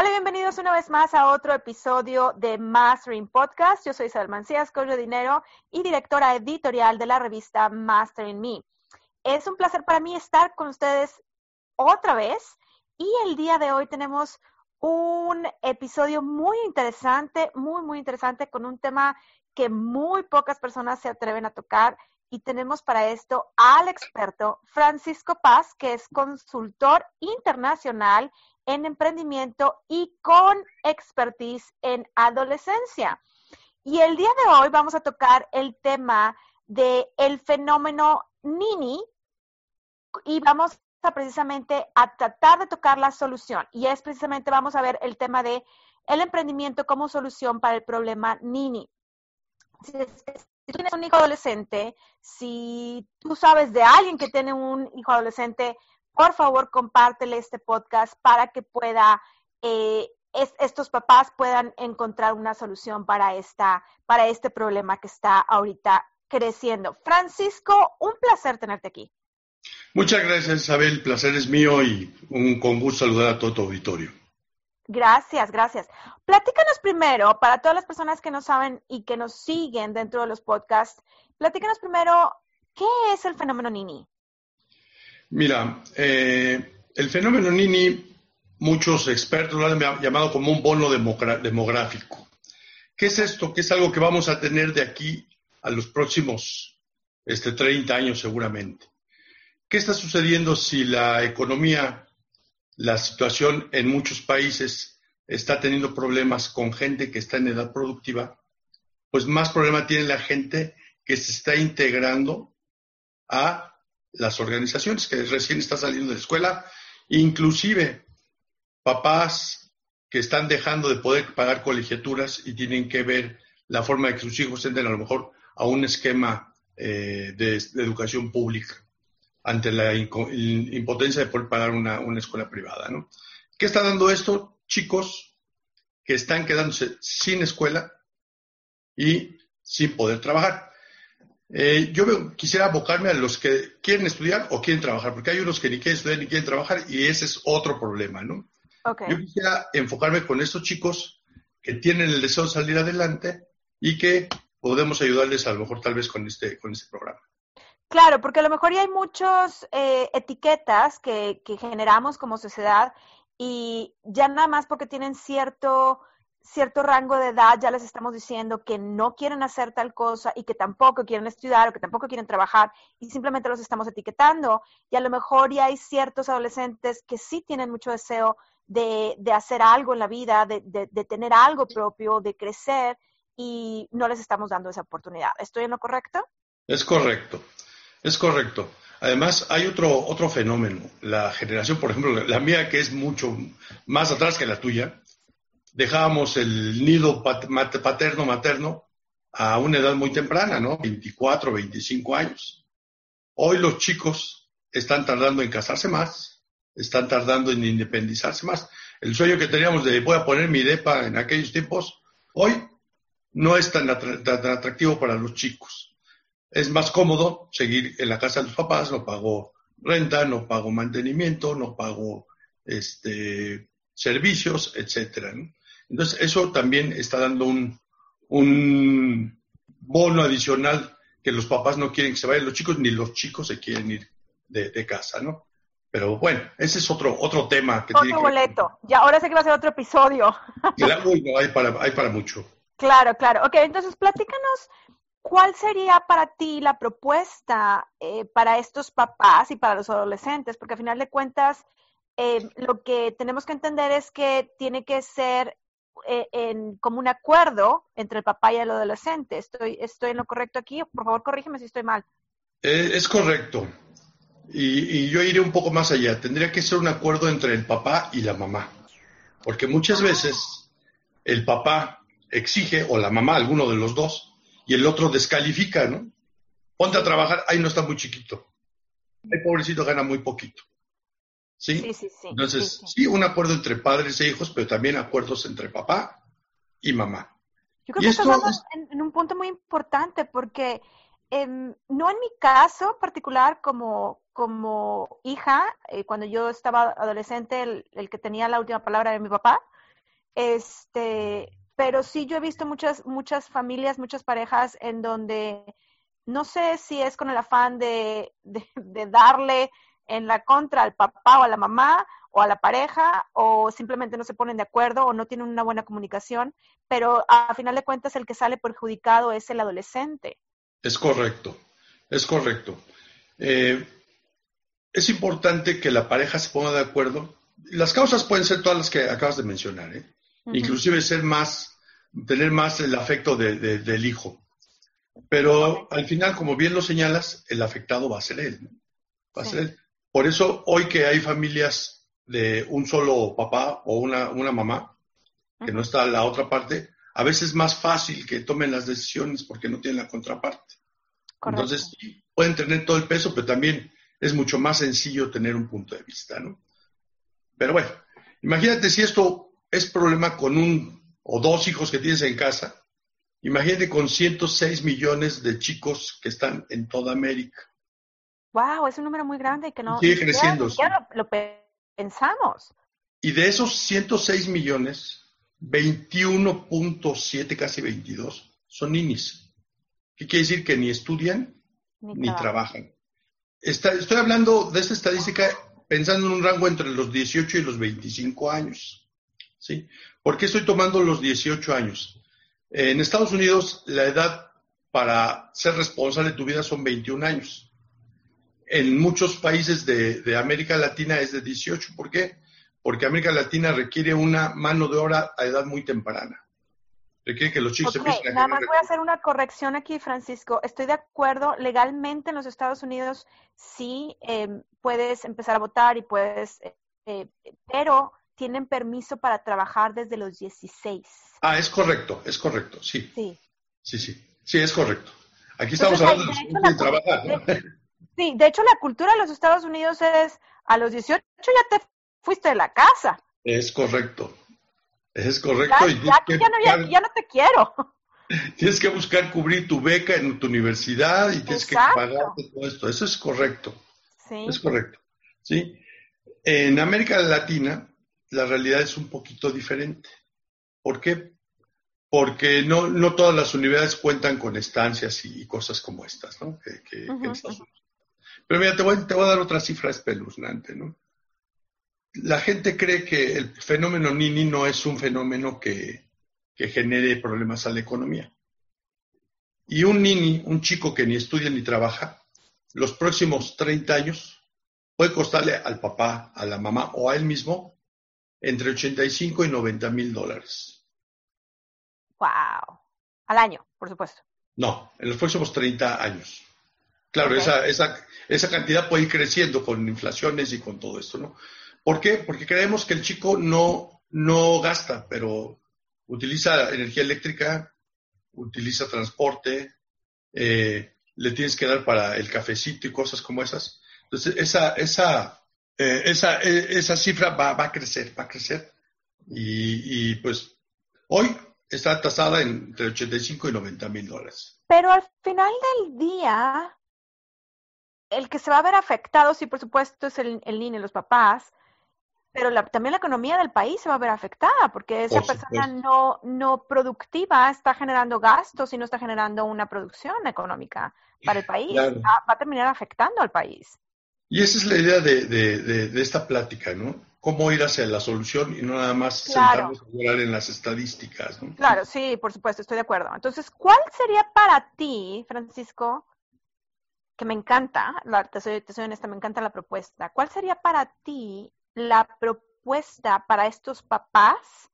Hola, bienvenidos una vez más a otro episodio de Mastering Podcast. Yo soy Isabel Mancías, coach de dinero y directora editorial de la revista Mastering Me. Es un placer para mí estar con ustedes otra vez y el día de hoy tenemos un episodio muy interesante, muy, muy interesante con un tema que muy pocas personas se atreven a tocar y tenemos para esto al experto Francisco Paz, que es consultor internacional en emprendimiento y con expertise en adolescencia. Y el día de hoy vamos a tocar el tema de el fenómeno Nini y vamos precisamente a tratar de tocar la solución. Y es precisamente vamos a ver el tema de el emprendimiento como solución para el problema Nini. Si, si tienes un hijo adolescente, si tú sabes de alguien que tiene un hijo adolescente, por favor compártele este podcast para que pueda eh, estos papás puedan encontrar una solución para esta para este problema que está ahorita creciendo. Francisco, un placer tenerte aquí. Muchas gracias, Isabel. El placer es mío y un con gusto saludar a todo tu auditorio. Gracias, gracias. Platícanos primero, para todas las personas que no saben y que nos siguen dentro de los podcasts, platícanos primero, ¿qué es el fenómeno Nini? Mira, eh, el fenómeno Nini, muchos expertos lo han llamado como un bono demográfico. ¿Qué es esto? ¿Qué es algo que vamos a tener de aquí a los próximos este, 30 años seguramente. ¿Qué está sucediendo si la economía, la situación en muchos países está teniendo problemas con gente que está en edad productiva? Pues más problema tiene la gente que se está integrando a las organizaciones que recién está saliendo de la escuela, inclusive papás que están dejando de poder pagar colegiaturas y tienen que ver la forma de que sus hijos entren a lo mejor a un esquema eh, de, educación pública ante la impotencia de poder pagar una, una escuela privada. ¿no? ¿Qué está dando esto? Chicos que están quedándose sin escuela y sin poder trabajar. Eh, yo quisiera abocarme a los que quieren estudiar o quieren trabajar, porque hay unos que ni quieren estudiar ni quieren trabajar y ese es otro problema, ¿no? Yo quisiera enfocarme con estos chicos que tienen el deseo de salir adelante y que podemos ayudarles a lo mejor tal vez con este, con este programa. Claro, porque a lo mejor ya hay muchas eh, etiquetas que, que generamos como sociedad y ya nada más porque tienen cierto cierto rango de edad ya les estamos diciendo que no quieren hacer tal cosa y que tampoco quieren estudiar o que tampoco quieren trabajar y simplemente los estamos etiquetando. Y a lo mejor ya hay ciertos adolescentes que sí tienen mucho deseo de, de hacer algo en la vida, de, de, tener algo propio, de crecer y no les estamos dando esa oportunidad. ¿Estoy en lo correcto? Es correcto, es correcto. Además, hay otro, otro fenómeno. La generación, por ejemplo, la mía, que es mucho más atrás que la tuya, dejábamos el nido paterno-materno a una edad muy temprana, ¿no? 24, 25 años. Hoy los chicos están tardando en casarse más, están tardando en independizarse más. El sueño que teníamos de voy a poner mi DEPA en aquellos tiempos, hoy no es tan, atractivo para los chicos. Es más cómodo seguir en la casa de los papás, no pago renta, no pago mantenimiento, no pago este, servicios, etcétera. Entonces, eso también está dando un, un bono adicional que los papás no quieren que se vayan los chicos, ni los chicos se quieren ir de, casa, ¿no? Pero bueno, ese es otro, otro tema. Que otro boleto. Ya, ahora sé que va a ser otro episodio. Claro, hay para, hay para mucho. Claro, claro. Ok, entonces platícanos cuál sería para ti la propuesta eh, para estos papás y para los adolescentes, porque al final de cuentas eh, lo que tenemos que entender es que tiene que ser eh, en, como un acuerdo entre el papá y el adolescente. ¿Estoy, estoy en lo correcto aquí? Por favor, corrígeme si estoy mal. Eh, es correcto. Y, yo iré un poco más allá. Tendría que ser un acuerdo entre el papá y la mamá. Porque muchas veces el papá exige, o la mamá, alguno de los dos, y el otro descalifica, ¿no? Ponte a trabajar, ahí no está muy chiquito. El pobrecito gana muy poquito. ¿Sí? Sí, sí, sí. Entonces, sí, un acuerdo entre padres e hijos, pero también acuerdos entre papá y mamá. Yo creo que estás en, un punto muy importante porque em, no en mi caso particular como, como hija, eh, cuando yo estaba adolescente, el, el, que tenía la última palabra era mi papá, este, pero sí yo he visto muchas, muchas familias, muchas parejas en donde no sé si es con el afán de, de, darle en la contra al papá o a la mamá o a la pareja o simplemente no se ponen de acuerdo o no tienen una buena comunicación, pero a final de cuentas el que sale perjudicado es el adolescente. Es correcto, es correcto. Eh, es importante que la pareja se ponga de acuerdo. Las causas pueden ser todas las que acabas de mencionar, ¿eh? inclusive ser más, tener más el afecto del hijo. Pero al final, como bien lo señalas, el afectado va a ser él. Va a ser él. Por eso, hoy que hay familias de un solo papá o una, una mamá, que no está la otra parte, a veces es más fácil que tomen las decisiones porque no tienen la contraparte. Entonces, pueden tener todo el peso, pero también es mucho más sencillo tener un punto de vista, ¿no? Pero bueno, imagínate si esto es problema con un o dos hijos que tienes en casa, Imagínate con 106 millones de chicos que están en toda América. Wow, es un número muy grande que no. Sigue creciendo. Ya, lo, pensamos. Y de esos 106 millones, 21.7, casi 22, son ninis. ¿Qué quiere decir? Que ni estudian ni, trabajan. estoy hablando de esta estadística pensando en un rango entre los 18 y los 25 años. ¿Sí? ¿Por qué estoy tomando los 18 años? En Estados Unidos, la edad para ser responsable de tu vida son 21 años. En muchos países de, América Latina es de 18. ¿Por qué? Porque América Latina requiere una mano de obra a edad muy temprana. Requiere que los chicos okay, Nada más voy a hacer una corrección aquí, Francisco. Estoy de acuerdo. Legalmente en los Estados Unidos sí em, puedes empezar a votar y puedes, eh, eh, pero tienen permiso para trabajar desde los 16. Ah, es correcto, es correcto, sí. Sí. Sí, sí, sí, es correcto. Aquí estamos hablando de, trabajar. Sí, de hecho la cultura de los Estados Unidos es a los 18 ya te fuiste de la casa. Es correcto, es correcto. Ya, ya, no, te quiero. Tienes que buscar cubrir tu beca en tu universidad y tienes que pagarte todo esto. Eso es correcto. Sí. Es correcto. ¿Sí? En América Latina, la realidad es un poquito diferente. ¿Por qué? Porque no, no todas las universidades cuentan con estancias y, cosas como estas, ¿no? Pero mira, te voy, te voy, a dar otra cifra espeluznante, ¿no? La gente cree que el fenómeno Nini no es un fenómeno que, que genere problemas a la economía. Y un Nini, un chico que ni estudia ni trabaja, los próximos 30 años puede costarle al papá, a la mamá o a él mismo entre 85 y 90 mil dólares. ¡Wow! Al año, por supuesto. No, en los próximos 30 años. Claro, esa, esa, esa cantidad puede ir creciendo con inflaciones y con todo esto, ¿no? ¿Por qué? Porque creemos que el chico no, no gasta, pero utiliza energía eléctrica, utiliza transporte, eh, le tienes que dar para el cafecito y cosas como esas. Entonces, esa, esa eh, esa, eh, esa cifra va, va, a crecer, va a crecer. Y, y, pues hoy está tasada entre 85 y 90 mil dólares. Pero al final del día, el que se va a ver afectado, sí, por supuesto, es el, el niño, los papás, pero también la economía del país se va a ver afectada porque esa persona no, no productiva está generando gastos y no está generando una producción económica para el país. va, a terminar afectando al país. Y esa es la idea de, de, esta plática, ¿no? Cómo ir hacia la solución y no nada más sentarnos a hablar en las estadísticas, ¿no? Claro, sí, por supuesto, estoy de acuerdo. Entonces, ¿cuál sería para ti, Francisco, que me encanta, te, soy, te soy honesta, me encanta la propuesta, ¿cuál sería para ti la propuesta para estos papás,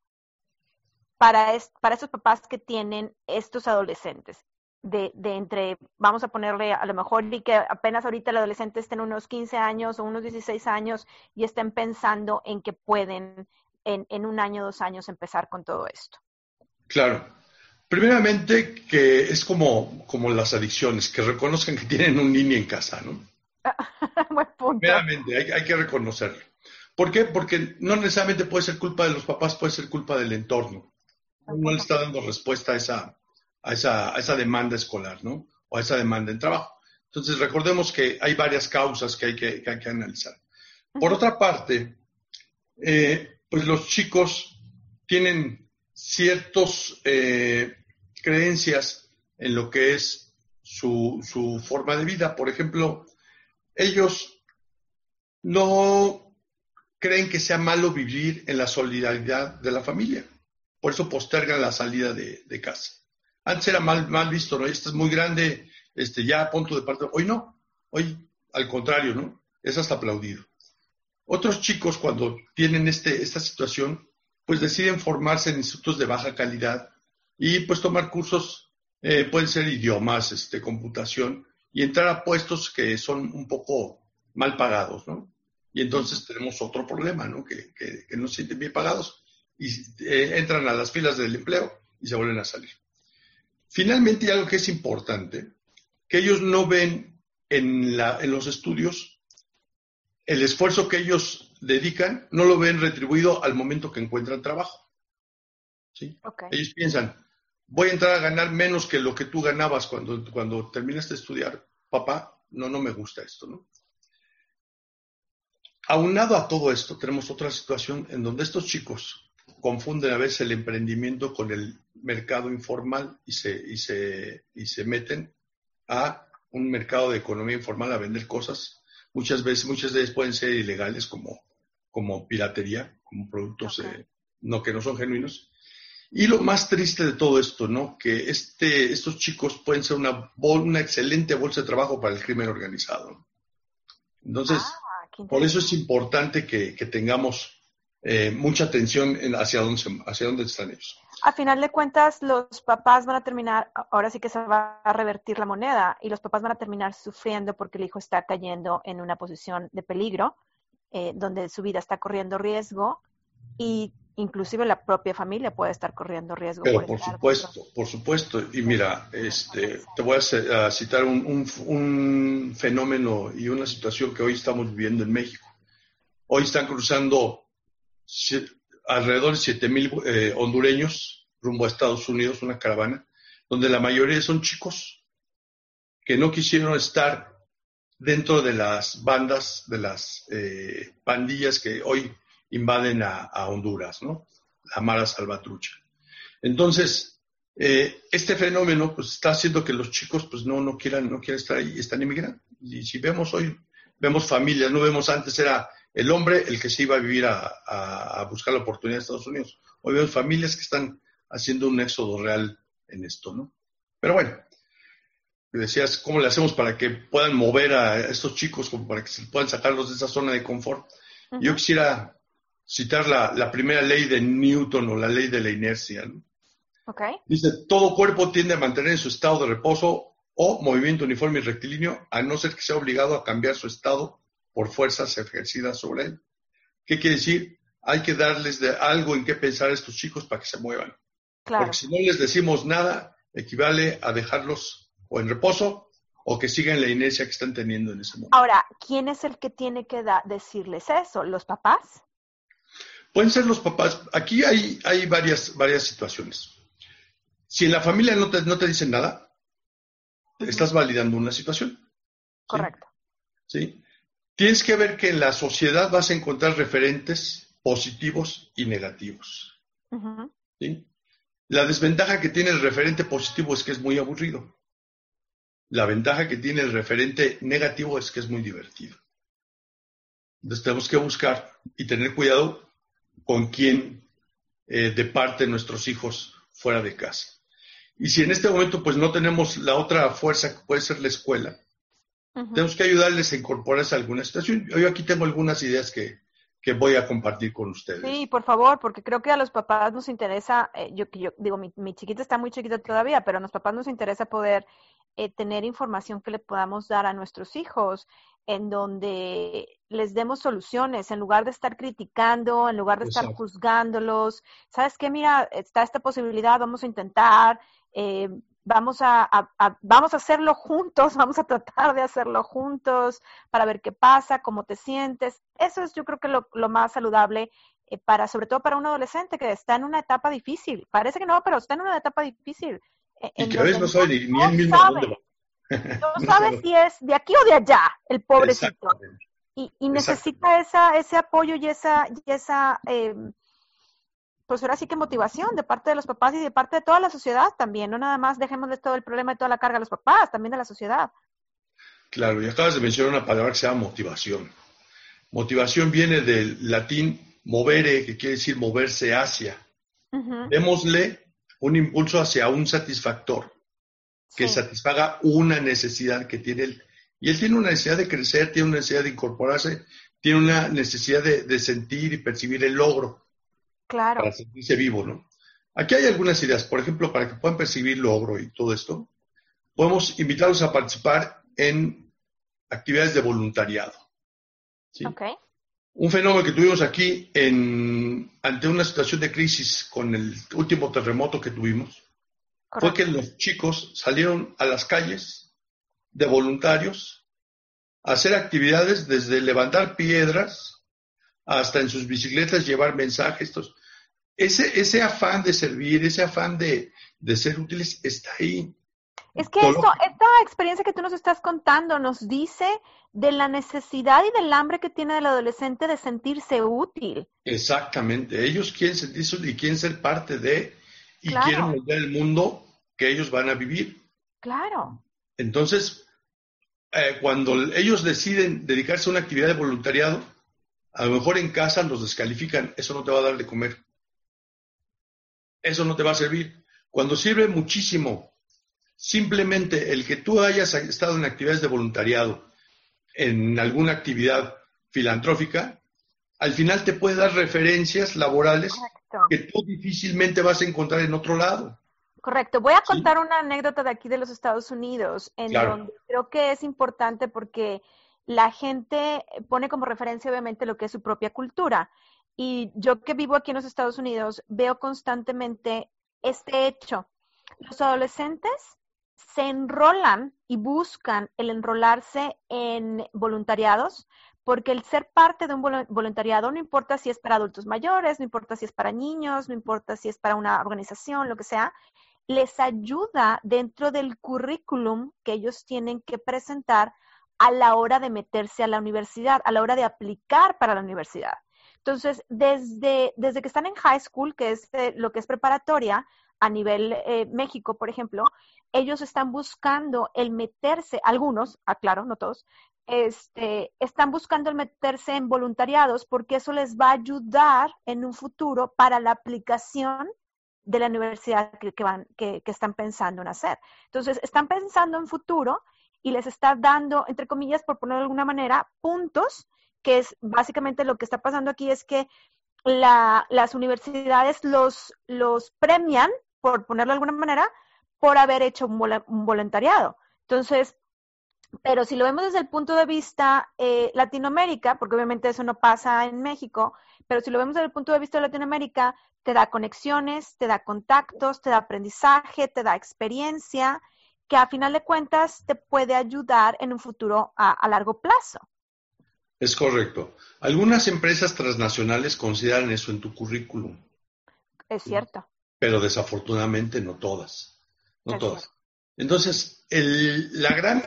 para, para estos papás que tienen estos adolescentes? de, de, entre, vamos a ponerle a lo mejor y que apenas ahorita el adolescente estén unos 15 años o unos 16 años y estén pensando en que pueden en, en un año, dos años empezar con todo esto. Claro. Primeramente, que es como, como las adicciones, que reconozcan que tienen un niño en casa, ¿no? Buen punto. Primeramente, hay, hay que reconocerlo. ¿Por qué? Porque no necesariamente puede ser culpa de los papás, puede ser culpa del entorno. No le está dando respuesta a esa, a esa, a esa demanda escolar, ¿no? O a esa demanda en trabajo. Entonces, recordemos que hay varias causas que hay que, que, hay que analizar. Por otra parte, eh, pues los chicos tienen ciertas eh, creencias en lo que es su, forma de vida. Por ejemplo, ellos no creen que sea malo vivir en la solidaridad de la familia. Por eso postergan la salida de, casa. Antes era mal, visto, ¿no? Este es muy grande, este, ya a punto de partir. Hoy no, hoy al contrario, ¿no? Es hasta aplaudido. Otros chicos cuando tienen este, esta situación, pues deciden formarse en institutos de baja calidad y pues tomar cursos, eh, pueden ser idiomas, este, computación, y entrar a puestos que son un poco mal pagados, ¿no? Y entonces tenemos otro problema, ¿no? Que, que, que no se sienten bien pagados y eh, entran a las filas del empleo y se vuelven a salir. Finalmente, algo que es importante, que ellos no ven en, la, en los estudios el esfuerzo que ellos dedican, no lo ven retribuido al momento que encuentran trabajo. ¿sí? Ellos piensan, voy a entrar a ganar menos que lo que tú ganabas cuando, cuando terminaste de estudiar. Papá, no, no me gusta esto, ¿no? Aunado a todo esto, tenemos otra situación en donde estos chicos confunden a veces el emprendimiento con el mercado informal y se, y se, y se meten a un mercado de economía informal a vender cosas. Muchas veces, muchas de ellas pueden ser ilegales como, como piratería, como productos eh, no, que no son genuinos. Y lo más triste de todo esto, ¿no? Que este, estos chicos pueden ser una, bol- una excelente bolsa de trabajo para el crimen organizado. Entonces, Ah, por eso es importante que, que tengamos eh, mucha atención en hacia dónde, se- hacia dónde están ellos. A final de cuentas, los papás van a terminar, ahora sí que se va a revertir la moneda y los papás van a terminar sufriendo porque el hijo está cayendo en una posición de peligro, eh, donde su vida está corriendo riesgo y inclusive la propia familia puede estar corriendo riesgo. Pero por estar supuesto, por supuesto. Y mira, este, te voy a citar un, un- un fenómeno y una situación que hoy estamos viviendo en México. Hoy están cruzando alrededor de 7 mil eh, hondureños rumbo a Estados Unidos, una caravana, donde la mayoría son chicos que no quisieron estar dentro de las bandas, de las eh, pandillas que hoy invaden a, Honduras, ¿no? La Mara Salvatrucha. Entonces, eh, este fenómeno pues está haciendo que los chicos pues no, no quieran, no quieran estar ahí están emigrando. Y si vemos hoy, vemos familias, no vemos antes era el hombre el que se iba a vivir a, a- a buscar la oportunidad de Estados Unidos. Hoy vemos familias que están haciendo un éxodo real en esto, ¿no? Pero bueno, decías, ¿cómo le hacemos para que puedan mover a estos chicos, como para que se puedan sacarlos de esa zona de confort? Yo quisiera citar la, la primera ley de Newton o la ley de la inercia, ¿no? Ok. Dice, todo cuerpo tiende a mantener en su estado de reposo o movimiento uniforme y rectilíneo, a no ser que sea obligado a cambiar su estado por fuerzas ejercidas sobre él. ¿Qué quiere decir? Hay que darles de algo en qué pensar a estos chicos para que se muevan. Claro. Porque si no les decimos nada, equivale a dejarlos o en reposo o que sigan la inercia que están teniendo en ese momento. Ahora, ¿quién es el que tiene que decirles eso? ¿Los papás? Pueden ser los papás. Aquí hay, hay varias, varias situaciones. Si en la familia no te, no te dicen nada, estás validando una situación. ¿sí? Correcto. ¿sí? Tienes que ver que en la sociedad vas a encontrar referentes positivos y negativos. La desventaja que tiene el referente positivo es que es muy aburrido. La ventaja que tiene el referente negativo es que es muy divertido. Entonces tenemos que buscar y tener cuidado con quién eh, departe nuestros hijos fuera de casa. Y si en este momento pues no tenemos la otra fuerza que puede ser la escuela, Tenemos que ayudarles a incorporarse a alguna situación. Yo aquí tengo algunas ideas que, que voy a compartir con ustedes. Sí, por favor, porque creo que a los papás nos interesa, eh, yo, yo digo, mi, mi chiquita está muy chiquita todavía, pero a los papás nos interesa poder eh, tener información que le podamos dar a nuestros hijos. en donde les demos soluciones en lugar de estar criticando, en lugar de estar juzgándolos. ¿Sabes qué? Mira, está esta posibilidad, vamos a intentar, eh, vamos a, vamos a hacerlo juntos, vamos a tratar de hacerlo juntos para ver qué pasa, cómo te sientes. Eso es yo creo que lo, más saludable eh, para, sobre todo para un adolescente que está en una etapa difícil. Parece que no, pero está en una etapa difícil. Eh, y que a veces no sabe ni, ni él mismo dónde No sabe si es de aquí o de allá, el pobrecito. Y, y necesita esa, ese apoyo y esa, y esa eh, pues ahora sí que motivación de parte de los papás y de parte de toda la sociedad también. No nada más dejemos de todo el problema y toda la carga a los papás, también de la sociedad. Claro, y acabas de mencionar una palabra que se llama motivación. Motivación viene del latín movere, que quiere decir moverse hacia. Démosle un impulso hacia un satisfactor que satisfaga una necesidad que tiene él. Y él tiene una necesidad de crecer, tiene una necesidad de incorporarse, tiene una necesidad de, sentir y percibir el logro. Claro. Para sentirse vivo, ¿no? Aquí hay algunas ideas, por ejemplo, para que puedan percibir logro y todo esto, podemos invitarlos a participar en actividades de voluntariado. ¿sí? Un fenómeno que tuvimos aquí en, ante una situación de crisis con el último terremoto que tuvimos, fue que los chicos salieron a las calles de voluntarios a hacer actividades desde levantar piedras hasta en sus bicicletas llevar mensajes. Ese, ese afán de servir, ese afán de, ser útiles está ahí. Es que esto, esta experiencia que tú nos estás contando nos dice de la necesidad y del hambre que tiene el adolescente de sentirse útil. Exactamente. Ellos quieren sentirse y quieren ser parte de, y quieren moldear el mundo que ellos van a vivir. Claro. Entonces, eh, cuando ellos deciden dedicarse a una actividad de voluntariado, a lo mejor en casa los descalifican, eso no te va a dar de comer. Eso no te va a servir. Cuando sirve muchísimo, simplemente el que tú hayas estado en actividades de voluntariado, en alguna actividad filantrófica, al final te puede dar referencias laborales que tú difícilmente vas a encontrar en otro lado. Correcto. Voy a contar una anécdota de aquí de los Estados Unidos, en donde creo que es importante porque la gente pone como referencia obviamente lo que es su propia cultura. Y yo que vivo aquí en los Estados Unidos veo constantemente este hecho. Los adolescentes se enrolan y buscan el enrolarse en voluntariados porque el ser parte de un voluntariado no importa si es para adultos mayores, no importa si es para niños, no importa si es para una organización, lo que sea, les ayuda dentro del currículum que ellos tienen que presentar a la hora de meterse a la universidad, a la hora de aplicar para la universidad. Entonces, desde, desde que están en high school, que es eh, lo que es preparatoria, a nivel eh, México, por ejemplo, ellos están buscando el meterse, algunos, aclaro, no todos, este, están buscando el meterse en voluntariados porque eso les va a ayudar en un futuro para la aplicación de la universidad que, van, que, están pensando en hacer. Entonces, están pensando en futuro y les está dando, entre comillas, por ponerlo de alguna manera, puntos, que es básicamente lo que está pasando aquí, es que las universidades los, los premian, por ponerlo de alguna manera, por haber hecho un, voluntariado. Entonces, pero si lo vemos desde el punto de vista eh, Latinoamérica, porque obviamente eso no pasa en México, pero si lo vemos desde el punto de vista de Latinoamérica, te da conexiones, te da contactos, te da aprendizaje, te da experiencia, que a final de cuentas te puede ayudar en un futuro a, largo plazo. Es correcto. Algunas empresas transnacionales consideran eso en tu currículum. Es cierto. Pero desafortunadamente no todas. No todas. Entonces, el, la gran,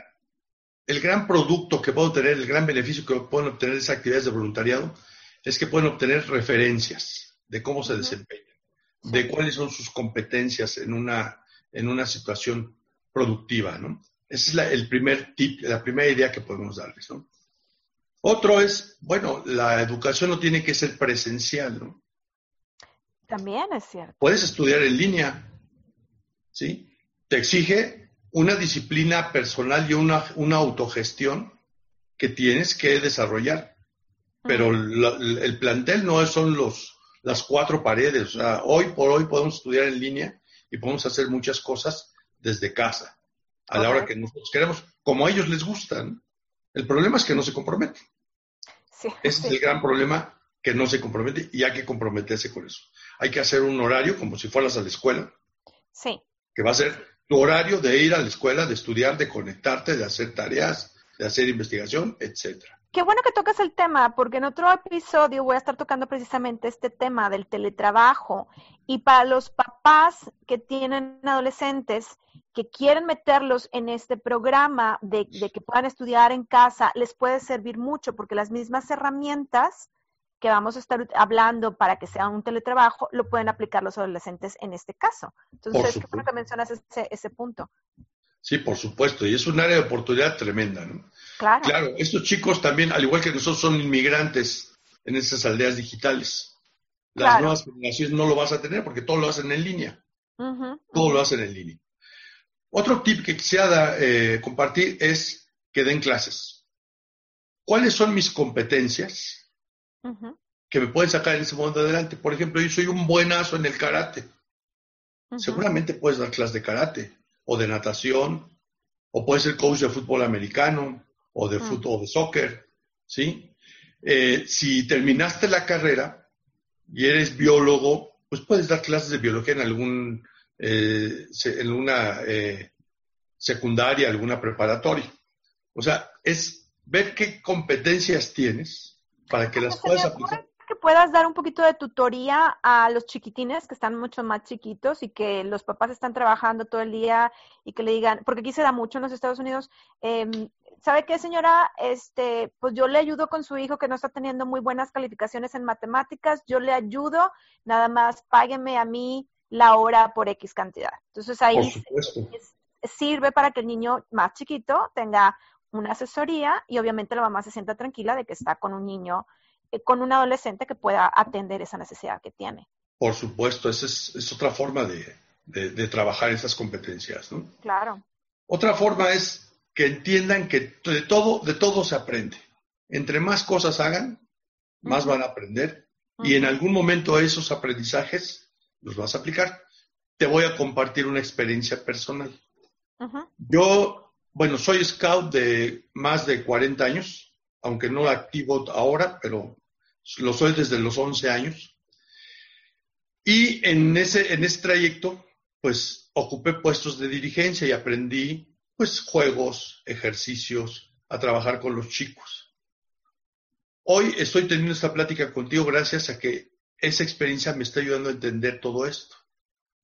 el gran producto que puedo tener, el gran beneficio que pueden obtener esas actividades de voluntariado, es que pueden obtener referencias de cómo se desempeñan, de cuáles son sus competencias en una, en una situación productiva, ¿no? Esa es la, el primer tip, la primera idea que podemos darles, ¿no? Otro es, bueno, la educación no tiene que ser presencial, ¿no? También es cierto. Puedes estudiar en línea, ¿sí? Te exige una disciplina personal y una, una autogestión que tienes que desarrollar. Pero el plantel no son los, las cuatro paredes. O sea, hoy por hoy podemos estudiar en línea y podemos hacer muchas cosas desde casa, a la hora que nosotros queremos, como a ellos les gustan. El problema es que no se compromete. Sí, Ese es el gran problema, que no se compromete y hay que comprometerse con eso. Hay que hacer un horario como si fueras a la escuela, Sí, que va a ser tu horario de ir a la escuela, de estudiar, de conectarte, de hacer tareas, de hacer investigación, etcétera. Qué bueno que tocas el tema, porque en otro episodio voy a estar tocando precisamente este tema del teletrabajo. Y para los papás que tienen adolescentes que quieren meterlos en este programa de, de que puedan estudiar en casa, les puede servir mucho, porque las mismas herramientas que vamos a estar hablando para que sea un teletrabajo, lo pueden aplicar los adolescentes en este caso. Entonces, qué bueno que mencionas ese, ese punto. Sí, por supuesto, y es un área de oportunidad tremenda, ¿no? Claro. Claro, estos chicos también, al igual que nosotros, son inmigrantes en esas aldeas digitales. Las Claro. nuevas generaciones no lo vas a tener porque todo lo hacen en línea. Todo lo hacen en línea. Otro tip que quisiera eh, compartir es que den clases. ¿Cuáles son mis competencias que me pueden sacar en ese momento adelante? Por ejemplo, yo soy un buenazo en el karate. Seguramente puedes dar clases de karate o de natación o puedes ser coach de fútbol americano o de Mm. fútbol de soccer, ¿sí? Eh, si terminaste la carrera y eres biólogo, pues puedes dar clases de biología en algún eh, en una eh, secundaria, alguna preparatoria. O sea, es ver qué competencias tienes para que las Se puedas aplicar. que puedas dar un poquito de tutoría a los chiquitines que están mucho más chiquitos y que los papás están trabajando todo el día y que le digan, porque aquí se da mucho en los Estados Unidos, em, ¿sabe qué, señora? Este, pues yo le ayudo con su hijo que no está teniendo muy buenas calificaciones en matemáticas, yo le ayudo, nada más págueme a mí la hora por X cantidad. Entonces ahí sirve para que el niño más chiquito tenga una asesoría y obviamente la mamá se sienta tranquila de que está con un niño, eh, con un adolescente que pueda atender esa necesidad que tiene. Por supuesto, esa es, es otra forma de, de- de trabajar esas competencias, ¿no? Claro. Otra forma es que entiendan que de todo, de todo se aprende. Entre más cosas hagan, más van a aprender y en algún momento esos aprendizajes los vas a aplicar. Te voy a compartir una experiencia personal. Ujú. Yo, bueno, soy scout de más de 40 años, aunque no activo ahora, pero lo soy desde los 11 años. Y en ese, en ese trayecto, pues ocupé puestos de dirigencia y aprendí, pues, juegos, ejercicios, a trabajar con los chicos. Hoy estoy teniendo esta plática contigo gracias a que esa experiencia me está ayudando a entender todo esto.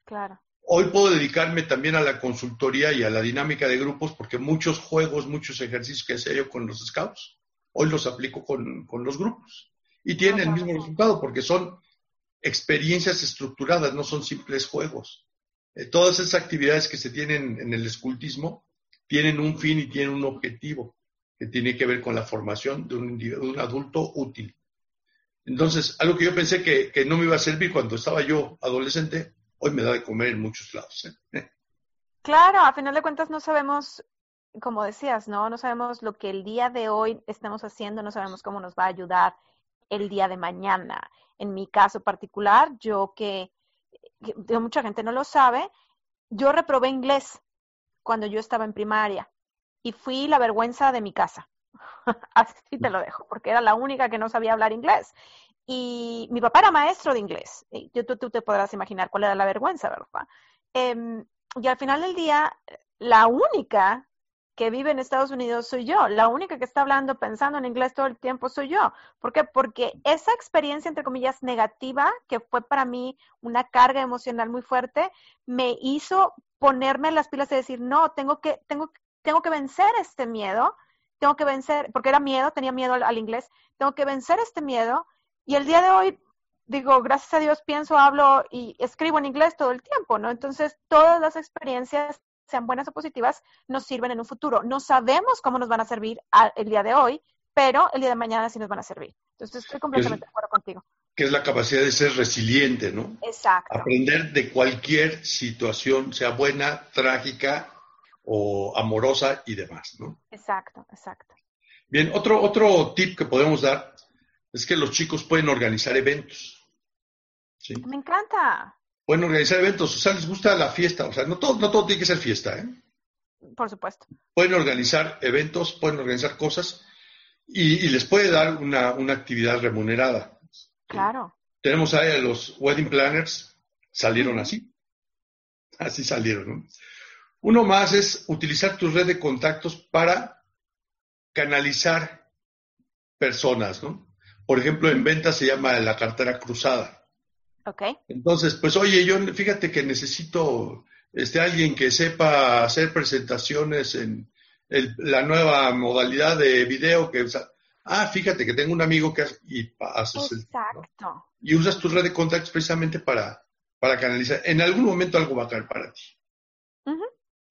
Claro. Hoy puedo dedicarme también a la consultoría y a la dinámica de grupos porque muchos juegos, muchos ejercicios que hacía yo con los scouts, hoy los aplico con, con los grupos. Y tienen el mismo resultado porque son experiencias estructuradas, no son simples juegos. Eh, todas esas actividades que se tienen en el escultismo tienen un fin y tienen un objetivo que tiene que ver con la formación de un, de un adulto útil. Entonces, algo que yo pensé que, no me iba a servir cuando estaba yo adolescente, hoy me da de comer en muchos lados. ¿eh? Claro, a final de cuentas no sabemos, como decías, ¿no? No sabemos lo que el día de hoy estamos haciendo, no sabemos cómo nos va a ayudar el día de mañana. En mi caso particular, yo que mucha gente no lo sabe, yo reprobé inglés cuando yo estaba en primaria y fui la vergüenza de mi casa. Así te lo dejo, porque era la única que no sabía hablar inglés. Y mi papá era maestro de inglés. Yo, tú, tú te podrás imaginar cuál era la vergüenza, ¿verdad? Em, y al final del día, la única que vive en Estados Unidos soy yo. La única que está hablando, pensando en inglés todo el tiempo soy yo. ¿Por qué? Porque esa experiencia, entre comillas, negativa, que fue para mí una carga emocional muy fuerte, me hizo ponerme las pilas y decir, no, tengo que, tengo, tengo que vencer este miedo, tengo que vencer, porque era miedo, tenía miedo al, al inglés, tengo que vencer este miedo. Y el día de hoy, digo, gracias a Dios pienso, hablo y escribo en inglés todo el tiempo, ¿no? Entonces, todas las experiencias sean buenas o positivas, nos sirven en un futuro. No sabemos cómo nos van a servir a- el día de hoy, pero el día de mañana sí nos van a servir. Entonces, estoy completamente de acuerdo contigo. Que es la capacidad de ser resiliente, ¿no? Exacto. Aprender de cualquier situación, sea buena, trágica o amorosa y demás, ¿no? Exacto, exacto. Bien, otro, otro tip que podemos dar es que los chicos pueden organizar eventos. ¿sí? Me encanta. Pueden organizar eventos, o sea, les gusta la fiesta, o sea, no todo, no todo tiene que ser fiesta, ¿eh? Por supuesto. Pueden organizar eventos, pueden organizar cosas y, les puede dar una, actividad remunerada. Claro. Tenemos ahí a los wedding planners, salieron así. Así salieron, ¿no? Uno más es utilizar tu red de contactos para canalizar personas, ¿no? Por ejemplo, en ventas se llama la cartera cruzada. Ok. Entonces, pues, oye, yo fíjate que necesito este, alguien que sepa hacer presentaciones en la nueva modalidad de video que ah, fíjate que tengo un amigo que hace, y haces Exacto. y usas tu red de contactos precisamente para, para canalizar. En algún momento algo va a caer para ti.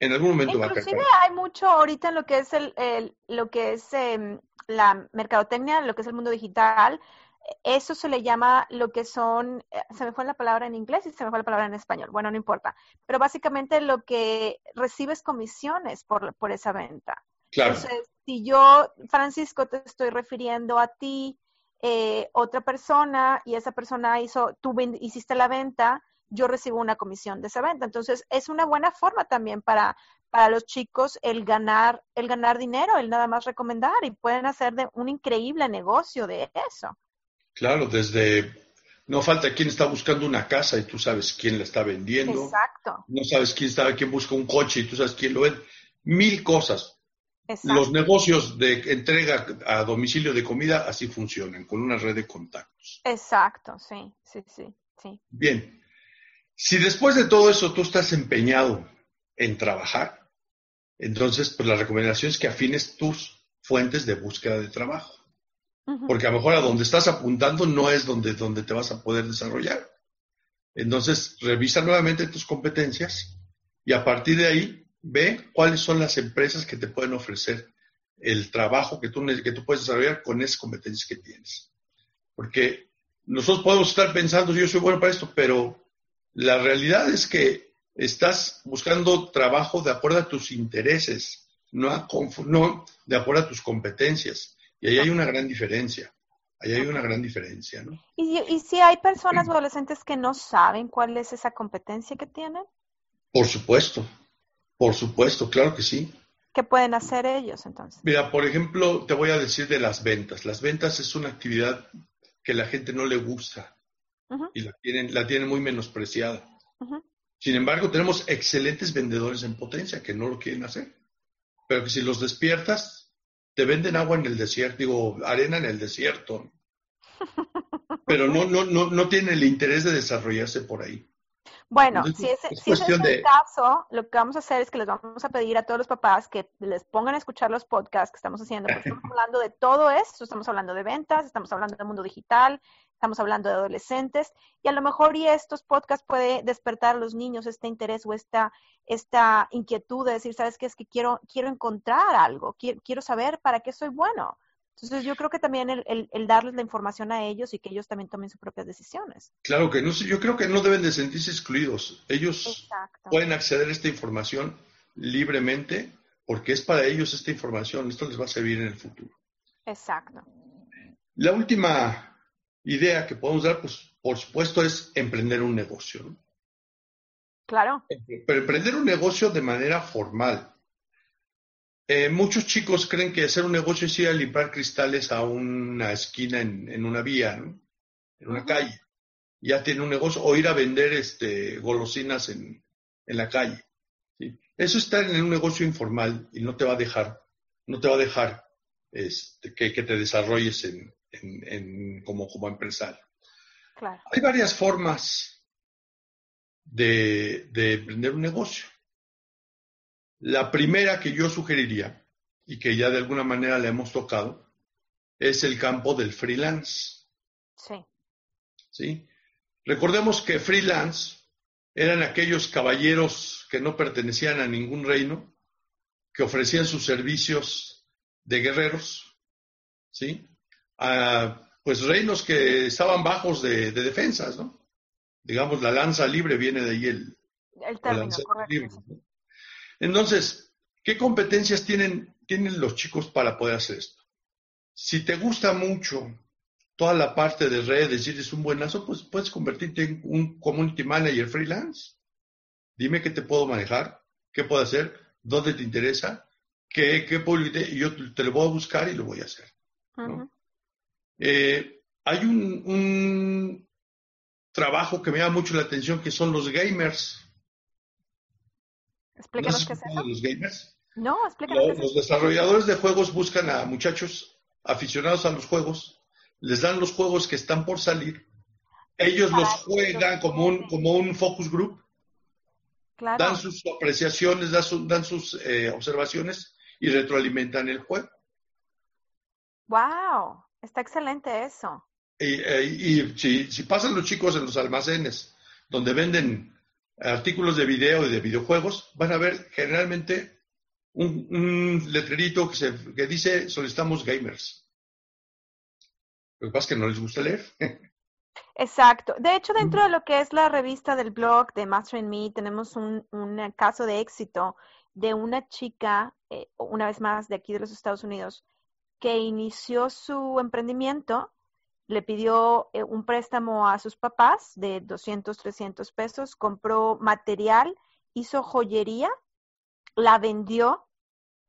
En algún momento va a caer. Inclusive hay mucho ahorita en lo que es el, el lo que es em, la mercadotecnia, lo que es el mundo digital eso se le llama lo que son, eh, se me fue la palabra en inglés y se me fue la palabra en español, bueno, no importa, pero básicamente lo que recibes comisiones por, por esa venta. Claro. Entonces, si yo, Francisco, te estoy refiriendo a ti, eh, otra persona, y esa persona hizo, tú hiciste la venta, yo recibo una comisión de esa venta. Entonces, es una buena forma también para, para los chicos el ganar, el ganar dinero, el nada más recomendar, y pueden hacer de un increíble negocio de eso. Claro, desde no falta quien está buscando una casa y tú sabes quién la está vendiendo. Exacto. No sabes quién está, quién busca un coche y tú sabes quién lo vende. Mil cosas. Exacto. Los negocios de entrega a domicilio de comida así funcionan, con una red de contactos. Exacto, sí, sí, sí, sí. Bien. Si después de todo eso tú estás empeñado en trabajar, entonces pues la recomendación es que afines tus fuentes de búsqueda de trabajo. Porque a lo mejor a donde estás apuntando no es donde, donde te vas a poder desarrollar. Entonces, revisa nuevamente tus competencias y a partir de ahí ve cuáles son las empresas que te pueden ofrecer el trabajo que tú, que tú puedes desarrollar con esas competencias que tienes. Porque nosotros podemos estar pensando, yo soy bueno para esto, pero la realidad es que estás buscando trabajo de acuerdo a tus intereses, no, no de acuerdo a tus competencias. Y ahí hay una gran diferencia. Ahí hay una gran diferencia, ¿no? ¿Y, y si hay personas o adolescentes que no saben cuál es esa competencia que tienen? Por supuesto, por supuesto, claro que sí. ¿Qué pueden hacer ellos entonces? Mira, por ejemplo, te voy a decir de las ventas. Las ventas es una actividad que la gente no le gusta y la tienen, la tienen muy menospreciada. Sin embargo, tenemos excelentes vendedores en potencia que no lo quieren hacer. Pero que si los despiertas, te venden agua en el desierto, digo, arena en el desierto, pero no, no, no, no tienen el interés de desarrollarse por ahí. Bueno, si, ese, es, si ese es el caso, lo que vamos a hacer es que les vamos a pedir a todos los papás que les pongan a escuchar los podcasts que estamos haciendo, porque estamos hablando de todo esto, estamos hablando de ventas, estamos hablando del mundo digital, estamos hablando de adolescentes, y a lo mejor y estos podcasts puede despertar a los niños este interés o esta, esta inquietud de decir, ¿sabes qué? Es que quiero, quiero encontrar algo, quiero, quiero saber para qué soy bueno. Entonces yo creo que también el, el, darles la información a ellos y que ellos también tomen sus propias decisiones. Claro que no, yo creo que no deben de sentirse excluidos. Ellos pueden acceder a esta información libremente porque es para ellos esta información. Esto les va a servir en el futuro. Exacto. La última idea que podemos dar, pues por supuesto, es emprender un negocio. Claro. Pero emprender un negocio de manera formal. Eh, muchos chicos creen que hacer un negocio es ir a limpiar cristales a una esquina en, una vía, en una calle. Ya tiene un negocio, o ir a vender este, golosinas en, la calle. Eso está en un negocio informal y no te va a dejar, no te va a dejar este, que, te desarrolles en, como, como empresario. Hay varias formas de, de emprender un negocio. La primera que yo sugeriría, y que ya de alguna manera le hemos tocado, es el campo del freelance. Sí. ¿Sí? Recordemos que freelance eran aquellos caballeros que no pertenecían a ningún reino, que ofrecían sus servicios de guerreros, ¿sí? A, pues reinos que estaban bajos de, defensas, ¿no? Digamos, la lanza libre viene de ahí el, el término, correcto. Entonces, ¿qué competencias tienen, tienen los chicos para poder hacer esto? Si te gusta mucho toda la parte de redes y eres un buenazo, pues puedes convertirte en un community manager freelance. Dime qué te puedo manejar, qué puedo hacer. dónde te interesa, qué, qué y yo te lo voy a buscar y lo voy a hacer. Eh, hay un, un, trabajo que me llama mucho la atención que son los gamers. Explícanos qué es Los gamers. No, explícanos. Los, los desarrolladores de juegos buscan a muchachos aficionados a los juegos, les dan los juegos que están por salir, ellos los juegan como un, como un focus group, dan sus apreciaciones, dan, sus eh, observaciones y retroalimentan el juego. ¡Wow! Está excelente eso. Y, eh, si, si, pasan los chicos en los almacenes donde venden artículos de video y de videojuegos, van a ver generalmente un, letrerito que, se, que dice solicitamos gamers. Lo que pasa es que no les gusta leer. Exacto. De hecho, dentro de lo que es la revista del blog de Master in Me, tenemos un, un caso de éxito de una chica, eh, una vez más de aquí de los Estados Unidos, que inició su emprendimiento, le pidió eh, un préstamo a sus papás de 200, 300 pesos, compró material, hizo joyería, la vendió,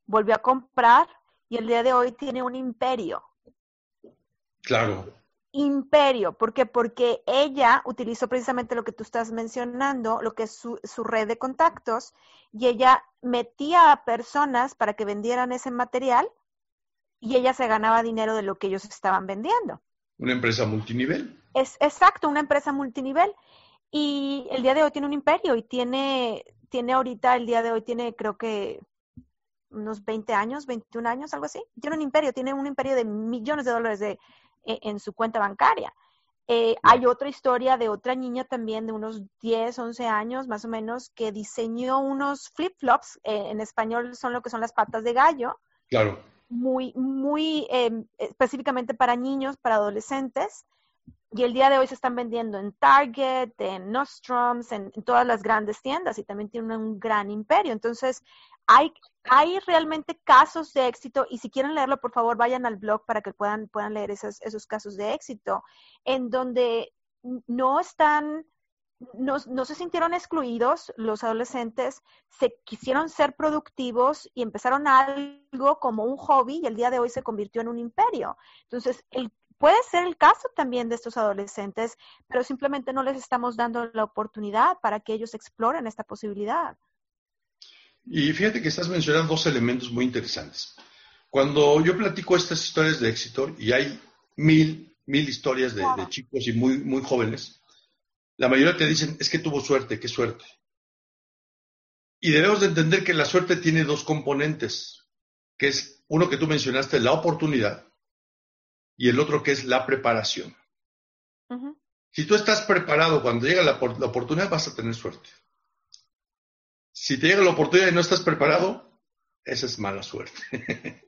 volvió a comprar y el día de hoy tiene un imperio. Claro. Imperio, ¿por qué? Porque ella utilizó precisamente lo que tú estás mencionando, lo que es su, su red de contactos, y ella metía a personas para que vendieran ese material y ella se ganaba dinero de lo que ellos estaban vendiendo. Una empresa multinivel. Es exacto, una empresa multinivel. Y el día de hoy tiene un imperio y tiene, tiene ahorita, el día de hoy tiene creo que unos 20 años, 21 años, algo así. Tiene un imperio, tiene un imperio de millones de dólares de, e, en su cuenta bancaria. Eh, hay otra historia de otra niña también de unos 10, 11 años más o menos que diseñó unos flip-flops, eh, en español son lo que son las patas de gallo. Claro muy, muy em, específicamente para niños, para adolescentes. Y el día de hoy se están vendiendo en Target, en Nostrums, en, todas las grandes tiendas y también tienen un gran imperio. Entonces, hay, hay realmente casos de éxito y si quieren leerlo, por favor, vayan al blog para que puedan, puedan leer esos, esos casos de éxito, en donde no están no, no, se sintieron excluidos, los adolescentes se quisieron ser productivos y empezaron algo como un hobby y el día de hoy se convirtió en un imperio. Entonces, el, puede ser el caso también de estos adolescentes, pero simplemente no les estamos dando la oportunidad para que ellos exploren esta posibilidad. Y fíjate que estás mencionando dos elementos muy interesantes. Cuando yo platico estas historias de éxito, y hay mil, mil historias de, de chicos y muy, muy jóvenes, la mayoría te dicen, es que tuvo suerte, qué suerte. Y debemos de entender que la suerte tiene dos componentes, que es uno que tú mencionaste, la oportunidad, y el otro que es la preparación. Si tú estás preparado cuando llega la, la, oportunidad, vas a tener suerte. Si te llega la oportunidad y no estás preparado, esa es mala suerte.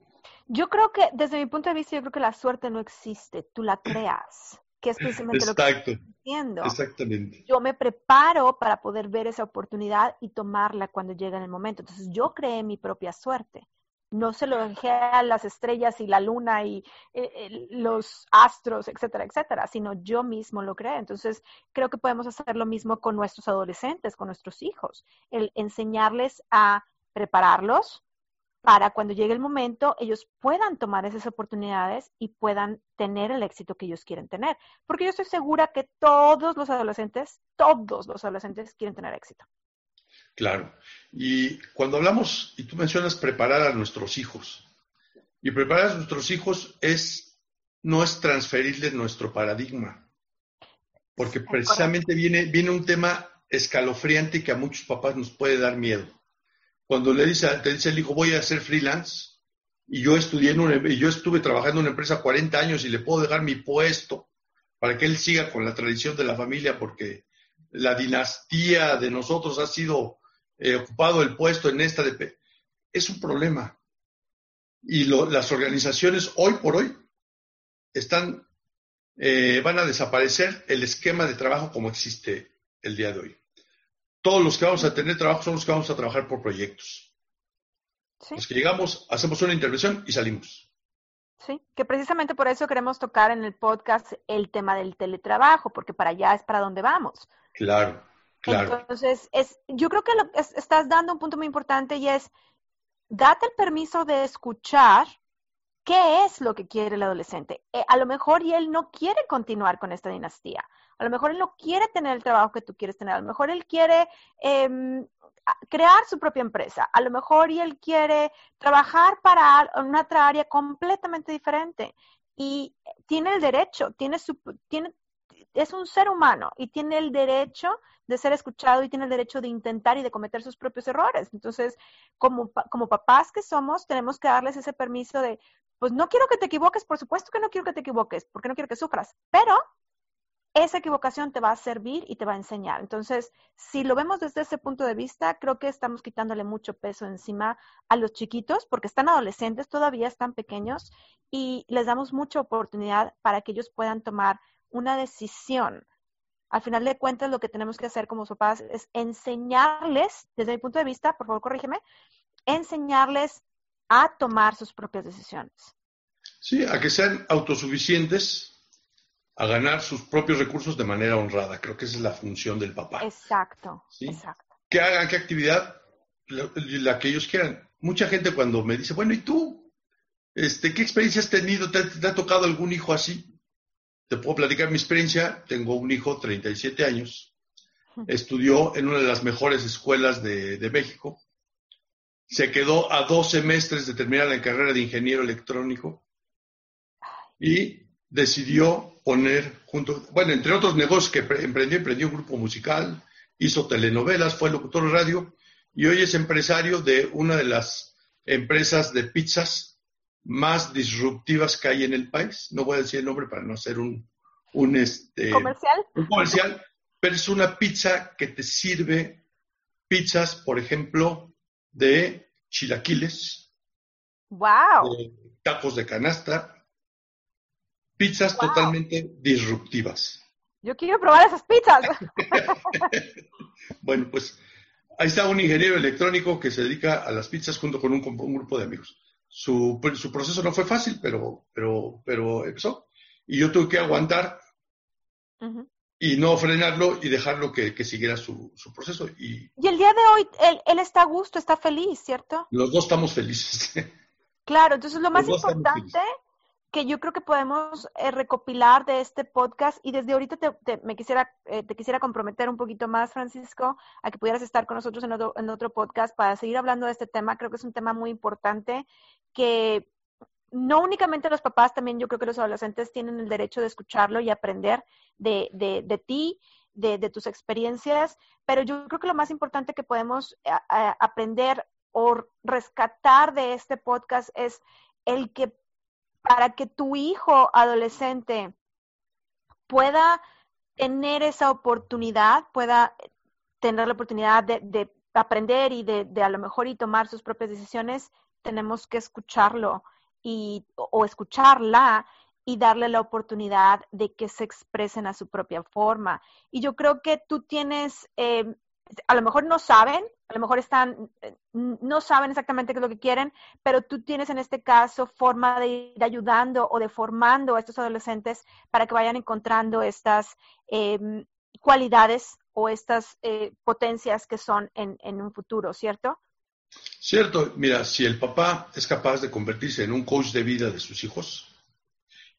yo creo que, desde mi punto de vista, yo creo que la suerte no existe, tú la creas que es precisamente lo que estoy diciendo. Exactamente. Yo me preparo para poder ver esa oportunidad y tomarla cuando llega en el momento. Entonces, yo creé mi propia suerte. No se lo dejé a las estrellas y la luna y eh, los astros, etcétera, etcétera, sino yo mismo lo creé. Entonces, creo que podemos hacer lo mismo con nuestros adolescentes, con nuestros hijos, el enseñarles a prepararlos, para cuando llegue el momento ellos puedan tomar esas oportunidades y puedan tener el éxito que ellos quieren tener. Porque yo estoy segura que todos los adolescentes, todos los adolescentes quieren tener éxito. Claro. Y cuando hablamos, y tú mencionas preparar a nuestros hijos, y preparar a nuestros hijos es, no es transferirles nuestro paradigma, porque precisamente viene, viene un tema escalofriante que a muchos papás nos puede dar miedo cuando le dice, te dice el hijo, voy a ser freelance, y yo estudié en una, yo estuve trabajando en una empresa 40 años y le puedo dejar mi puesto para que él siga con la tradición de la familia, porque la dinastía de nosotros ha sido eh, ocupado el puesto en esta de... Es un problema. Y las organizaciones hoy por hoy están, eh, van a desaparecer el esquema de trabajo como existe el día de hoy todos los que vamos a tener trabajo son los que vamos a trabajar por proyectos. Los que llegamos, hacemos una intervención y salimos. Sí, que precisamente por eso queremos tocar en el podcast el tema del teletrabajo, porque para allá es para donde vamos. Claro, claro. Entonces, es, yo creo que lo, estás dando un punto muy importante y es, date el permiso de escuchar qué es lo que quiere el adolescente. Eh, a lo mejor y él no quiere continuar con esta dinastía. A lo mejor él no quiere tener el trabajo que tú quieres tener. A lo mejor él quiere em, crear su propia empresa. A lo mejor él quiere trabajar para una otra área completamente diferente. Y tiene el derecho, tiene su, tiene, es un ser humano y tiene el derecho de ser escuchado y tiene el derecho de intentar y de cometer sus propios errores. Entonces, como, como papás que somos, tenemos que darles ese permiso de, pues no quiero que te equivoques, por supuesto que no quiero que te equivoques, porque no quiero que sufras, pero esa equivocación te va a servir y te va a enseñar. Entonces, si lo vemos desde ese punto de vista, creo que estamos quitándole mucho peso encima a los chiquitos, porque están adolescentes, todavía están pequeños, y les damos mucha oportunidad para que ellos puedan tomar una decisión. Al final de cuentas, lo que tenemos que hacer como papás es enseñarles, desde mi punto de vista, por favor, corrígeme, enseñarles a tomar sus propias decisiones. Sí, a que sean autosuficientes, a ganar sus propios recursos de manera honrada. Creo que esa es la función del papá. Exacto, exacto. Que hagan qué actividad, la, que ellos quieran. Mucha gente cuando me dice, bueno, ¿y tú? Este, ¿Qué experiencia has tenido? ¿Te, ha tocado algún hijo así? Te puedo platicar mi experiencia. Tengo un hijo, 37 años. Estudió en una de las mejores escuelas de, de México se quedó a dos semestres de terminar la carrera de ingeniero electrónico y decidió poner junto, bueno, entre otros negocios que emprendió, emprendió un grupo musical, hizo telenovelas, fue locutor de radio y hoy es empresario de una de las empresas de pizzas más disruptivas que hay en el país. No voy a decir el nombre para no hacer un, un, este, ¿Comercial? un comercial, pero es una pizza que te sirve pizzas, por ejemplo, de chilaquiles, wow. tacos de canasta, pizzas totalmente disruptivas. Yo quiero probar esas pizzas. bueno, pues ahí está un ingeniero electrónico que se dedica a las pizzas junto con un, grupo de amigos. Su, su, proceso no fue fácil, pero, pero, pero empezó. Y yo tuve que aguantar y no frenarlo y dejarlo que, siguiera su, proceso. Y, y, el día de hoy, él, está a gusto, está feliz, ¿cierto? Los dos estamos felices. claro, entonces lo más importante que yo creo que podemos eh, recopilar de este podcast y desde ahorita te, me quisiera, eh, te quisiera comprometer un poquito más, Francisco, a que pudieras estar con nosotros en otro, en otro podcast para seguir hablando de este tema. Creo que es un tema muy importante que no únicamente los papás, también yo creo que los adolescentes tienen el derecho de escucharlo y aprender de, de, de ti, de, de, tus experiencias, pero yo creo que lo más importante que podemos eh, aprender o rescatar de este podcast es el que para que tu hijo adolescente pueda tener esa oportunidad, pueda tener la oportunidad de, de aprender y de, de, a lo mejor y tomar sus propias decisiones, tenemos que escucharlo y, o escucharla y darle la oportunidad de que se expresen a su propia forma. Y yo creo que tú tienes, eh, a lo mejor no saben, a lo mejor están, eh, no saben exactamente qué es lo que quieren, pero tú tienes en este caso forma de ir ayudando o de formando a estos adolescentes para que vayan encontrando estas em, cualidades o estas eh, potencias que son en, en un futuro, ¿cierto? Cierto, mira, si el papá es capaz de convertirse en un coach de vida de sus hijos,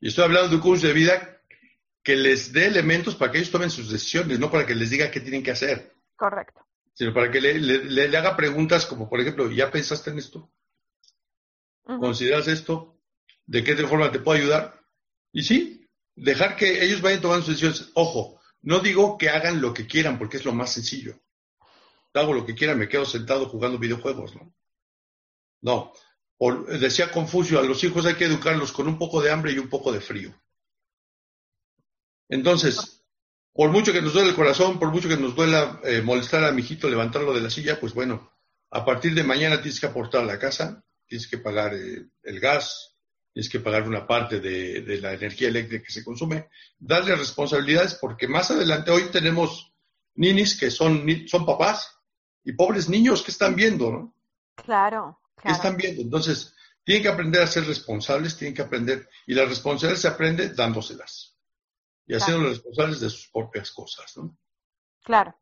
y estoy hablando de un coach de vida que les dé elementos para que ellos tomen sus decisiones, no para que les diga qué tienen que hacer. Correcto. Sino para que le, haga preguntas como, por ejemplo, ¿ya pensaste en esto? ¿Consideras esto? ¿De qué forma te puedo ayudar? Y sí, dejar que ellos vayan tomando sus decisiones. Ojo, no digo que hagan lo que quieran porque es lo más sencillo hago lo que quiera, me quedo sentado jugando videojuegos, ¿no? No. decía Confucio, a los hijos hay que educarlos con un poco de hambre y un poco de frío. Entonces, por mucho que nos duele el corazón, por mucho que nos duela eh, molestar a mi hijito, levantarlo de la silla, pues bueno, a partir de mañana tienes que aportar a la casa, tienes que pagar eh, el gas, tienes que pagar una parte de, de, la energía eléctrica que se consume, darle responsabilidades, porque más adelante hoy tenemos ninis que son, son papás y pobres niños que están viendo, ¿no? Claro, claro. ¿Qué están viendo? Entonces, tienen que aprender a ser responsables, tienen que aprender, y la responsabilidad se aprende dándoselas y haciendo responsables de sus propias cosas, ¿no? Claro.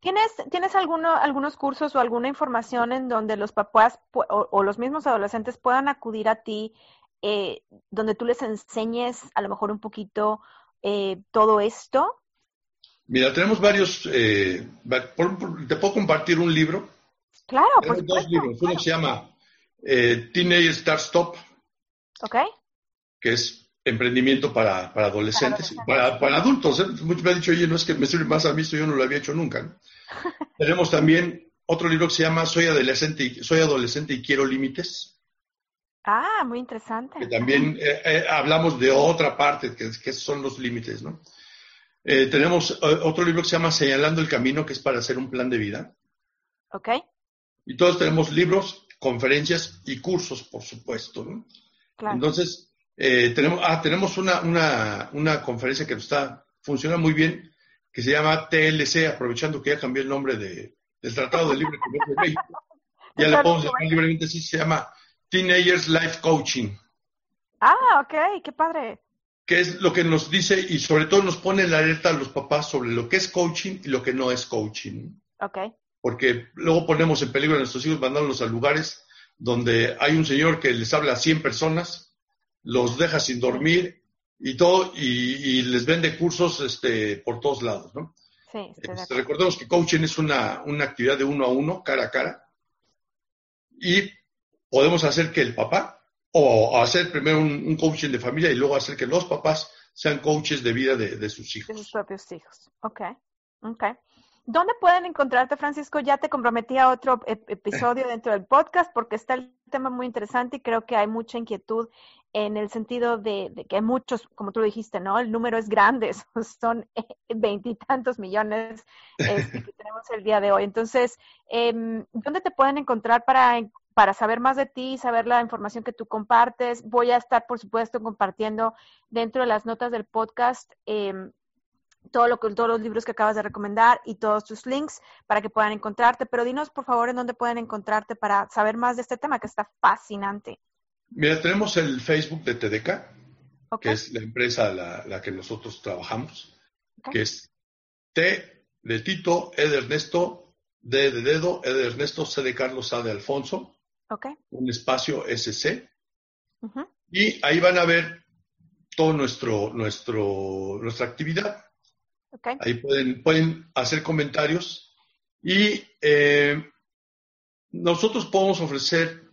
¿Tienes, ¿tienes alguno, algunos cursos o alguna información en donde los papás o, los mismos adolescentes puedan acudir a ti, eh, donde tú les enseñes a lo mejor un poquito eh, todo esto? Mira, tenemos varios, eh, te puedo compartir un libro. Claro, por dos libros. Uno se llama Teenage Start Stop. Ok. Que es emprendimiento para, adolescentes, para, para, adultos. ¿eh? Muchos me han dicho, oye, no es que me sirve más a mí, esto yo no lo había hecho nunca. Tenemos también otro libro que se llama Soy adolescente y, Soy adolescente y quiero límites. Ah, muy interesante. Que también eh, eh, hablamos de otra parte, que, que son los límites, ¿no? tenemos otro libro que se llama Señalando el Camino, que es para hacer un plan de vida. Ok. Y todos tenemos libros, conferencias y cursos, por supuesto, ¿no? Claro. Entonces, eh, tenemos, ah, tenemos una, una, una, conferencia que está, funciona muy bien, que se llama TLC, aprovechando que ya cambió el nombre de, del Tratado de Libre Comercio de México. Ya le podemos llamar libremente así, se llama Teenagers Life Coaching. Ah, ok, qué padre. Que es lo que nos dice y sobre todo nos pone la alerta a los papás sobre lo que es coaching y lo que no es coaching. Ok. Porque luego ponemos en peligro a nuestros hijos mandándolos a lugares donde hay un señor que les habla a 100 personas los deja sin dormir y todo, y, les vende cursos este, por todos lados, ¿no? Sí, este, recordemos que coaching es una, una actividad de uno a uno, cara a cara, y podemos hacer que el papá, o hacer primero un, coaching de familia y luego hacer que los papás sean coaches de vida de, de sus hijos. De sus propios hijos. Ok, ok. ¿Dónde pueden encontrarte, Francisco? Ya te comprometí a otro episodio dentro del podcast porque está el tema muy interesante y creo que hay mucha inquietud en el sentido de, que muchos, como tú dijiste, ¿no? El número es grande, son veintitantos millones este, que tenemos el día de hoy. Entonces, em, ¿dónde te pueden encontrar para, para saber más de ti, saber la información que tú compartes? Voy a estar, por supuesto, compartiendo dentro de las notas del podcast eh, todo lo que, todos los libros que acabas de recomendar y todos tus links para que puedan encontrarte. Pero dinos, por favor, en dónde pueden encontrarte para saber más de este tema que está fascinante. Mira, tenemos el Facebook de TDK, que es la empresa la, la que nosotros trabajamos, que es T de Tito, E de Ernesto, D de Dedo, E de Ernesto, C de Carlos, A de Alfonso. Un espacio SC. Y ahí van a ver todo nuestro, nuestro, nuestra actividad. Ahí pueden, pueden hacer comentarios y eh, nosotros podemos ofrecer,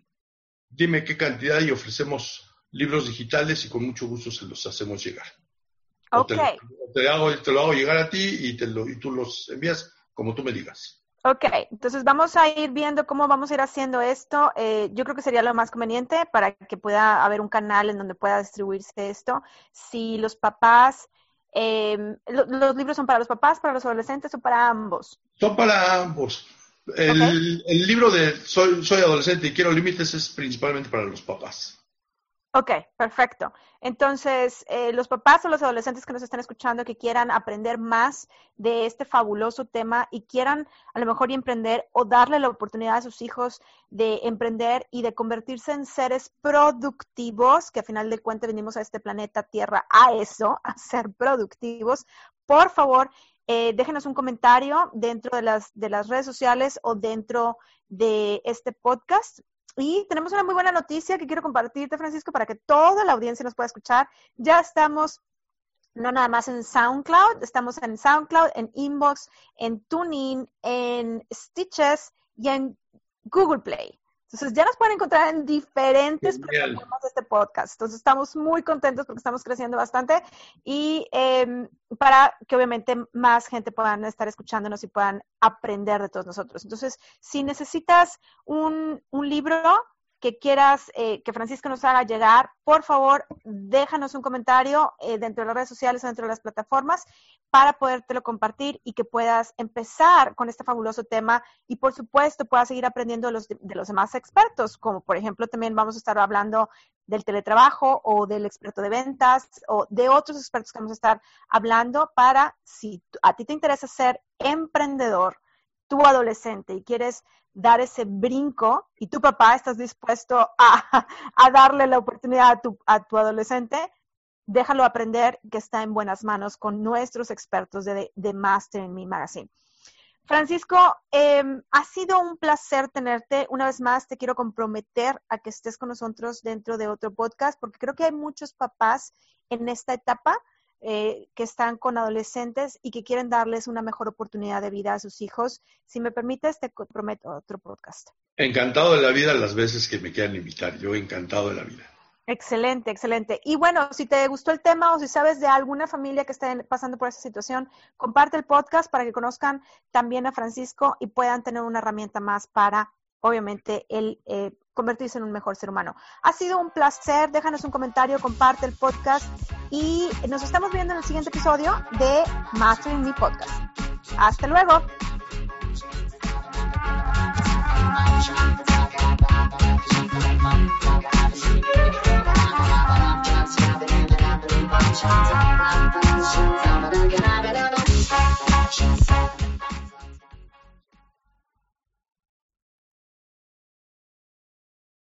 dime qué cantidad y ofrecemos libros digitales y con mucho gusto se los hacemos llegar. Ok. Te, hago, te, lo hago llegar a ti y, te lo, y tú los envías como tú me digas. Ok, entonces vamos a ir viendo cómo vamos a ir haciendo esto. Eh, yo creo que sería lo más conveniente para que pueda haber un canal en donde pueda distribuirse esto. Si los papás eh, ¿Los libros son para los papás, para los adolescentes o para ambos? Son para ambos. El, el libro de soy, soy adolescente y quiero límites es principalmente para los papás. Ok, perfecto. Entonces, eh, los papás o los adolescentes que nos están escuchando que quieran aprender más de este fabuloso tema y quieran a lo mejor emprender o darle la oportunidad a sus hijos de emprender y de convertirse en seres productivos, que a final de cuentas venimos a este planeta Tierra a eso, a ser productivos, por favor, eh, déjenos un comentario dentro de las, de las redes sociales o dentro de este podcast y tenemos una muy buena noticia que quiero compartirte, Francisco, para que toda la audiencia nos pueda escuchar. Ya estamos no nada más en SoundCloud, estamos en SoundCloud, en Inbox, en TuneIn, en Stitches y en Google Play. Entonces ya nos pueden encontrar en diferentes plataformas de este podcast. Entonces estamos muy contentos porque estamos creciendo bastante y em, para que obviamente más gente puedan estar escuchándonos y puedan aprender de todos nosotros. Entonces, si necesitas un, un libro, que quieras eh, que Francisco nos haga llegar, por favor, déjanos un comentario eh, dentro de las redes sociales o dentro de las plataformas para podértelo compartir y que puedas empezar con este fabuloso tema y, por supuesto, puedas seguir aprendiendo de los, de los demás expertos, como por ejemplo también vamos a estar hablando del teletrabajo o del experto de ventas o de otros expertos que vamos a estar hablando para, si a ti te interesa ser emprendedor, tu adolescente y quieres dar ese brinco y tu papá estás dispuesto a, darle la oportunidad a tu, a tu, adolescente, déjalo aprender que está en buenas manos con nuestros expertos de, de Master in Me Magazine. Francisco, em, ha sido un placer tenerte. Una vez más, te quiero comprometer a que estés con nosotros dentro de otro podcast, porque creo que hay muchos papás en esta etapa eh, que están con adolescentes y que quieren darles una mejor oportunidad de vida a sus hijos. Si me permites, te prometo otro podcast. Encantado de la vida las veces que me quieran invitar. Yo encantado de la vida. Excelente, excelente. Y bueno, si te gustó el tema o si sabes de alguna familia que esté pasando por esa situación, comparte el podcast para que conozcan también a Francisco y puedan tener una herramienta más para, obviamente, el eh, convertirse en un mejor ser humano. Ha sido un placer, déjanos un comentario, comparte el podcast y nos estamos viendo en el siguiente episodio de Mastering Me Podcast. Hasta luego.